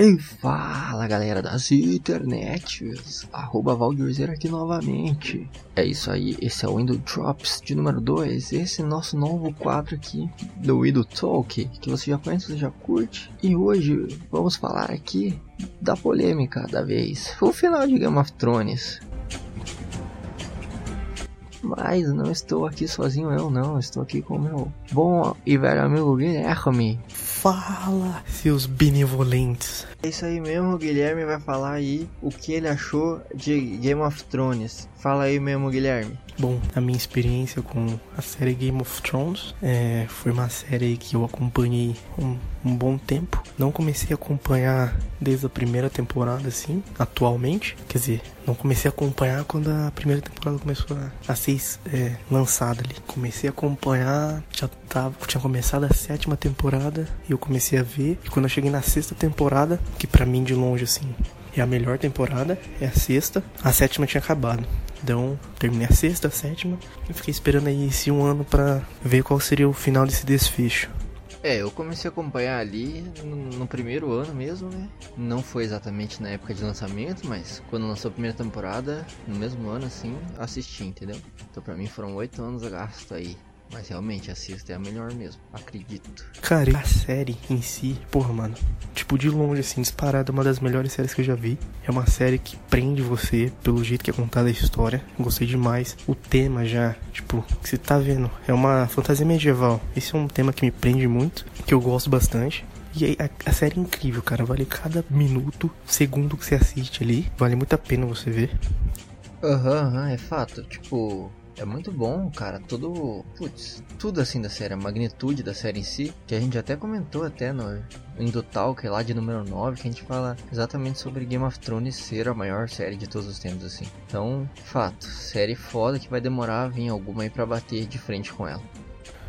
E fala galera das internets, arroba Valdirzer aqui novamente. É isso aí, esse é o Window Drops de número 2, esse nosso novo quadro aqui do Window Talk, que você já conhece, você já curte. E hoje vamos falar aqui da polêmica da vez, o final de Game of Thrones. Mas não estou aqui sozinho eu não, estou aqui com meu bom e velho amigo Guilherme. Fala, seus benevolentes. É isso aí mesmo, o Guilherme vai falar aí o que ele achou de Game of Thrones. Fala aí mesmo, Guilherme. Bom, a minha experiência com a série Game of Thrones é, foi uma série que eu acompanhei um, um, bom tempo. Não comecei a acompanhar desde a primeira temporada, assim, atualmente. Quer dizer, não comecei a acompanhar quando a primeira temporada começou a, a ser é, lançada ali. Comecei a acompanhar, já tava, tinha começado a sétima temporada e eu comecei a ver. E quando eu cheguei na sexta temporada, que para mim de longe, assim, é a melhor temporada, é a sexta. A sétima tinha acabado. Então, terminei a sexta, a sétima e fiquei esperando aí esse um ano para ver qual seria o final desse desfecho. É, eu comecei a acompanhar ali no, no, primeiro ano mesmo, né? Não foi exatamente na época de lançamento, mas quando lançou a primeira temporada, no mesmo ano, assim, assisti, entendeu? Então pra mim foram oito anos gasto aí mas realmente, a sexta é a melhor mesmo, acredito. Cara, a série em si, porra, mano. Tipo, de longe, assim, disparada, uma das melhores séries que eu já vi. É uma série que prende você pelo jeito que é contada a história. Gostei demais. O tema já, tipo, que você tá vendo, é uma fantasia medieval. Esse é um tema que me prende muito, que eu gosto bastante. E a, a, série é incrível, cara. Vale cada minuto, segundo que você assiste ali. Vale muito a pena você ver. Aham, uhum, é fato. Tipo, é muito bom, cara. Tudo. Putz, tudo assim da série, a magnitude da série em si. Que a gente até comentou até no Indotalk lá de número 9, que a gente fala exatamente sobre Game of Thrones ser a maior série de todos os tempos, assim. Então, fato, série foda que vai demorar a vir alguma aí pra bater de frente com ela.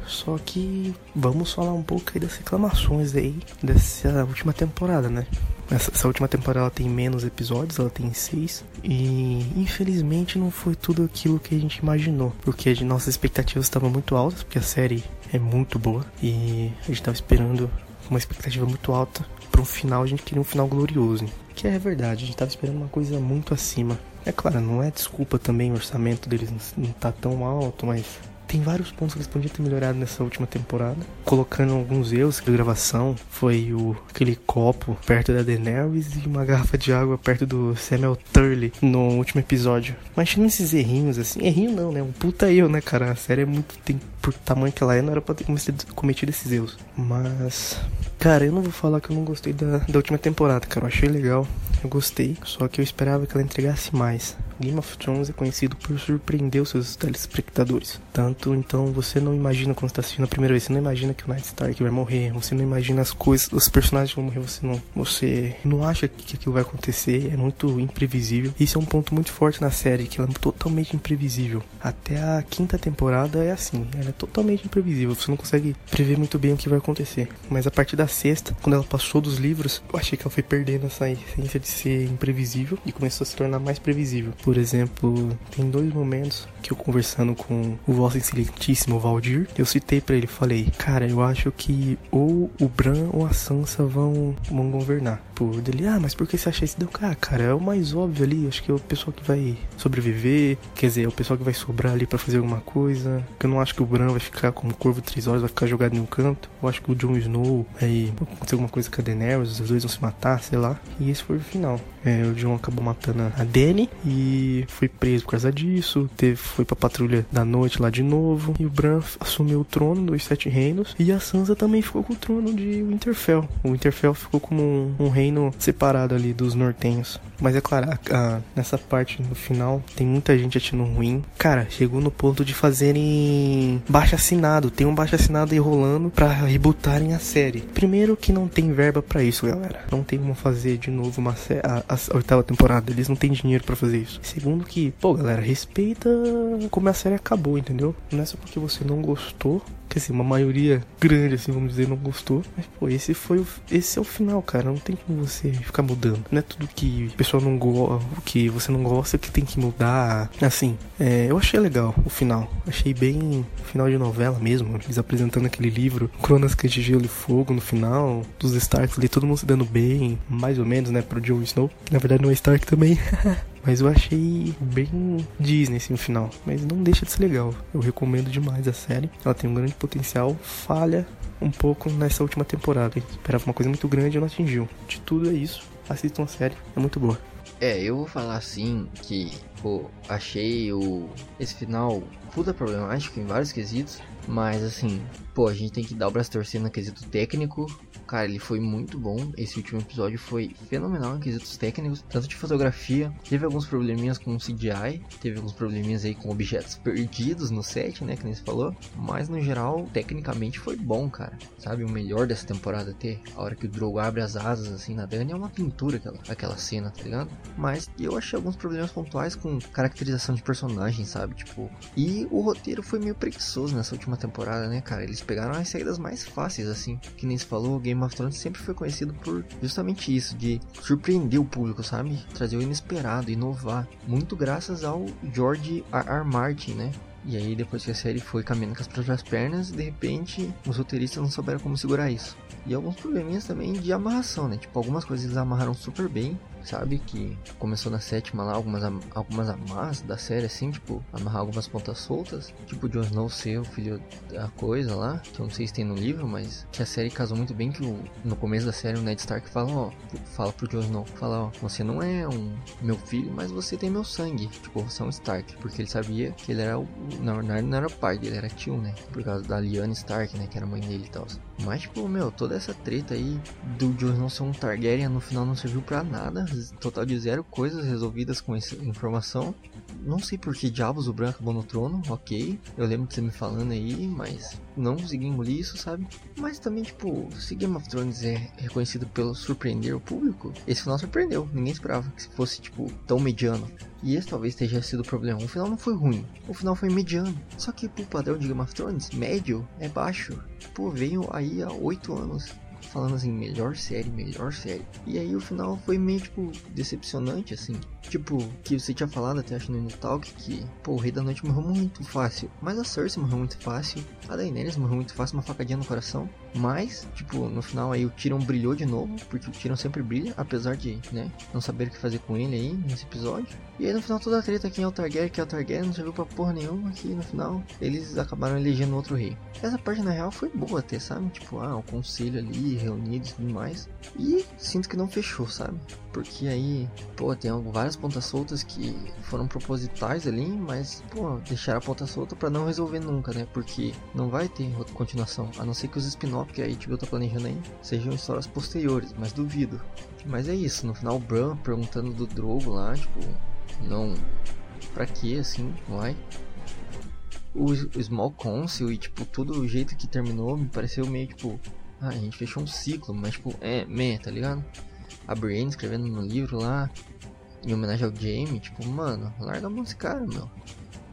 Só que vamos falar um pouco aí das reclamações aí dessa última temporada, né? Essa, essa, última temporada ela tem menos episódios, ela tem seis. E infelizmente não foi tudo aquilo que a gente imaginou. Porque nossas expectativas estavam muito altas, porque a série é muito boa. E a gente estava esperando uma expectativa muito alta. Para um final, a gente queria um final glorioso. Que é verdade, a gente estava esperando uma coisa muito acima. É claro, não é desculpa também o orçamento deles não tá tão alto, mas tem vários pontos que eles podiam ter melhorado nessa última temporada, colocando alguns erros de gravação. Foi o aquele copo perto da Daenerys e uma garrafa de água perto do Samuel Turley no último episódio. Mas esses errinhos assim, errinho não, né? Um puta erro, né, cara? A série é muito tem por tamanho que ela é, não era pra ter cometido esses erros. Mas Cara, eu não vou falar que eu não gostei da, da última temporada, cara. Eu achei legal, eu gostei. Só que eu esperava que ela entregasse mais. Game of Thrones é conhecido por surpreender os seus telespectadores. Tanto então você não imagina quando está assistindo a primeira vez, você não imagina que o Ned Stark vai morrer, você não imagina as coisas, os personagens vão morrer, você não, você não acha que aquilo vai acontecer, é muito imprevisível. Isso é um ponto muito forte na série, que ela é totalmente imprevisível. Até a quinta temporada é assim, ela é totalmente imprevisível, você não consegue prever muito bem o que vai acontecer. Mas a partir da sexta, quando ela passou dos livros, eu achei que ela foi perdendo essa essência de ser imprevisível e começou a se tornar mais previsível. Exemplo, tem dois momentos que eu conversando com o vosso excelentíssimo Valdir, eu citei para ele, falei, cara, eu acho que ou o Bran ou a Sansa vão, vão governar. Por dele, ah, mas por que você acha isso? Deu, ah, cara, é o mais óbvio ali, acho que é o pessoal que vai sobreviver, quer dizer, é o pessoal que vai sobrar ali para fazer alguma coisa. Eu não acho que o Bran vai ficar como corvo três horas, vai ficar jogado em um canto. Eu acho que o Jon Snow vai acontecer alguma coisa com a Daenerys, os dois vão se matar, sei lá. E esse foi o final. É, o Jon acabou matando a Dany e foi preso por causa disso, teve, foi pra patrulha da noite lá de novo, e o Bran assumiu o trono dos Sete Reinos, e a Sansa também ficou com o trono de Winterfell. O Winterfell ficou como um, um reino separado ali dos nortenhos. Mas é claro, a, a, nessa parte no final tem muita gente achando ruim. Cara, chegou no ponto de fazerem baixo assinado. Tem um baixo assinado aí rolando pra rebootarem a série. Primeiro que não tem verba para isso, galera. Não tem como fazer de novo uma série. A, oitava temporada. Eles não têm dinheiro para fazer isso. Segundo que, pô, galera, respeita como a série acabou, entendeu? Não é só porque você não gostou que assim, uma maioria grande, assim, vamos dizer, não gostou. Mas, pô, esse foi o. Esse é o final, cara. Não tem como você ficar mudando. Não é tudo que o pessoal não gosta, que você não gosta que tem que mudar. Assim, é, eu achei legal o final. Achei bem final de novela mesmo. Eles apresentando aquele livro, Cronas de Gelo e Fogo no final, dos Starks ali, todo mundo se dando bem, mais ou menos, né, pro Jon Snow. Na verdade não é Stark também. Mas eu achei bem Disney assim, no final. Mas não deixa de ser legal. Eu recomendo demais a série. Ela tem um grande potencial. Falha um pouco nessa última temporada. Eu esperava uma coisa muito grande e não atingiu. De tudo é isso. Assistam a série, é muito boa. É, eu vou falar assim que, pô, achei o esse final puta problemático em vários quesitos, mas assim, pô, a gente tem que dar o braço torcendo no quesito técnico, Cara, ele foi muito bom. Esse último episódio foi fenomenal em quesitos técnicos, tanto de fotografia. Teve alguns probleminhas com o CGI, teve alguns probleminhas aí com objetos perdidos no set, né? Que nem você falou. Mas no geral, tecnicamente foi bom, cara. Sabe, o melhor dessa temporada até. A hora que o Drogo abre as asas assim na Dani é uma pintura aquela, aquela cena, tá ligado? Mas eu achei alguns problemas pontuais com caracterização de personagem, sabe? Tipo, e o roteiro foi meio preguiçoso nessa última temporada, né, cara? Eles pegaram as saídas mais fáceis, assim. Que nem se falou, Game Game of Thrones sempre foi conhecido por justamente isso, de surpreender o público, sabe? Trazer o inesperado, inovar. Muito graças ao George R. R. Martin, né? E aí, depois que a série foi caminhando com as próprias pernas, de repente, os roteiristas não souberam como segurar isso. E alguns probleminhas também de amarração, né? Tipo, algumas coisas eles amarraram super bem, sabe? Que começou na sétima lá, algumas, algumas amarras da série, assim, tipo, amarrar algumas pontas soltas. Tipo, Jon Snow ser o filho da coisa lá, que eu não sei se tem no livro, mas que a série casou muito bem que o, no começo da série o Ned Stark fala, ó, fala pro Jon Snow, fala, ó, você não é um meu filho, mas você tem meu sangue. Tipo, você é um Stark, porque ele sabia que ele era o. Não, não era pai dele, era tio, né? Por causa da Lyanna Stark, né? Que era mãe dele e tal. Mas, tipo, meu, toda essa treta aí do Jon Snow ser um Targaryen no final não serviu pra nada total de zero coisas resolvidas com essa informação. Não sei por que diabos o branco acabou no trono, ok. Eu lembro de você me falando aí, mas não consegui engolir isso, sabe? Mas também, tipo, se Game of Thrones é reconhecido pelo surpreender o público, esse final surpreendeu. Ninguém esperava que fosse, tipo, tão mediano. E esse talvez tenha sido o problema. O final não foi ruim, o final foi mediano. Só que pro padrão de Game of Thrones, médio é baixo. Pô, veio aí há 8 anos falando assim, melhor série, melhor série. E aí o final foi meio, tipo, decepcionante, assim. Tipo, que você tinha falado até acho no Talk que, pô, o Rei da Noite morreu muito fácil. Mas a Cersei morreu muito fácil. A Daenerys morreu muito fácil, uma facadinha no coração. Mas, tipo, no final aí o Tyrion brilhou de novo, porque o Tyrion sempre brilha, apesar de, né, não saber o que fazer com ele aí nesse episódio. E aí no final toda a treta quem é o quem é não serviu pra porra nenhuma aqui no final. Eles acabaram elegendo outro rei. Essa parte na real foi boa até, sabe? Tipo, ah, o conselho ali, reunidos e tudo mais. E sinto que não fechou, sabe? Porque aí, pô, tem várias pontas soltas que foram propositais ali, mas, pô, deixaram a ponta solta para não resolver nunca, né? Porque não vai ter continuação, a não ser que os spin-off que a HBO tá planejando aí sejam histórias posteriores, mas duvido. Mas é isso, no final o Bran perguntando do Drogo lá, tipo, não. Pra que assim, vai? O, o Small Council e, tipo, todo o jeito que terminou me pareceu meio tipo. Ah, a gente fechou um ciclo, mas tipo, é, meh, tá ligado? A Brienne escrevendo no livro lá, em homenagem ao Jaime, tipo, mano, larga a mão desse cara, meu.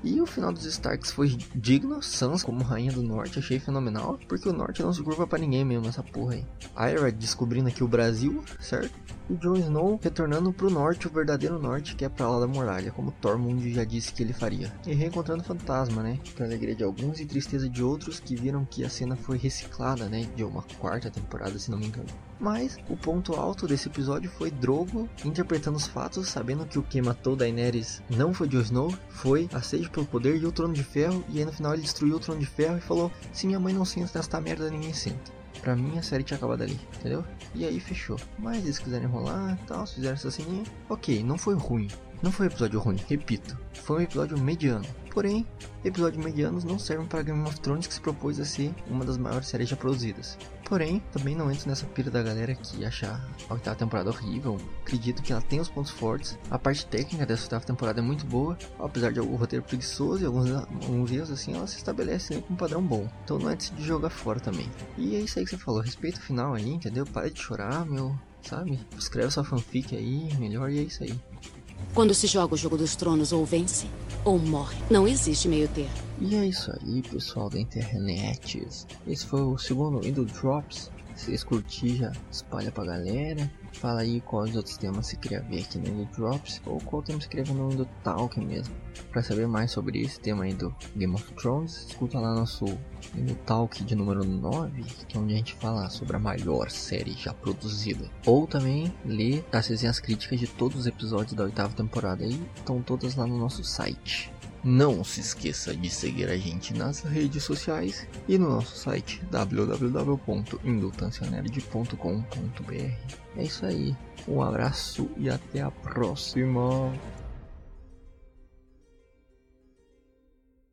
E o final dos Starks foi digno, Sansa como rainha do norte, achei fenomenal, porque o norte não se curva para ninguém mesmo, essa porra aí. Ira descobrindo aqui o Brasil, certo? E Jon Snow retornando pro norte, o verdadeiro norte, que é pra lá da muralha, como Tormund já disse que ele faria. E reencontrando fantasma, né? Pra alegria de alguns e tristeza de outros que viram que a cena foi reciclada, né? De uma quarta temporada, se não me engano. Mas o ponto alto desse episódio foi Drogo interpretando os fatos, sabendo que o que matou Daenerys não foi Jon Snow, foi a pelo poder e o Trono de Ferro, e aí no final ele destruiu o Trono de Ferro e falou: Se minha mãe não senta nesta merda, ninguém senta. Pra mim a série tinha acabado ali, entendeu? E aí fechou. Mas eles quiserem enrolar e tal, fizeram essa ceninha. Ok, não foi ruim. Não foi um episódio ruim, repito. Foi um episódio mediano. Porém, episódios medianos não servem para Game of Thrones que se propôs a ser uma das maiores séries já produzidas. Porém, também não entro nessa pira da galera que acha a oitava temporada horrível. Acredito que ela tem os pontos fortes. A parte técnica dessa oitava temporada é muito boa. Apesar de o roteiro preguiçoso e alguns, alguns erros assim, ela se estabelece com um padrão bom. Então não é de jogar fora também. E é isso aí que você falou. Respeito o final aí, entendeu? Para de chorar, meu. Sabe? Escreve sua fanfic aí, melhor e é isso aí. Quando se joga o jogo dos tronos, ou vence, ou morre. Não existe meio termo. E é isso aí, pessoal da internet. Esse foi o segundo Indo Drops. Se vocês curtir, já espalha pra galera. Fala aí quais outros temas você queria ver aqui no Drops. Ou qual tema você queria ver no Indo Talk mesmo. Pra saber mais sobre esse tema aí do Game of Thrones, escuta lá nosso Indo Talk de número 9, que é onde a gente fala sobre a maior série já produzida. Ou também lê as resenhas críticas de todos os episódios da oitava temporada aí. Estão todas lá no nosso site. Não se esqueça de seguir a gente nas redes sociais e no nosso site www.indutancianerd.com.br. É isso aí, um abraço e até a próxima!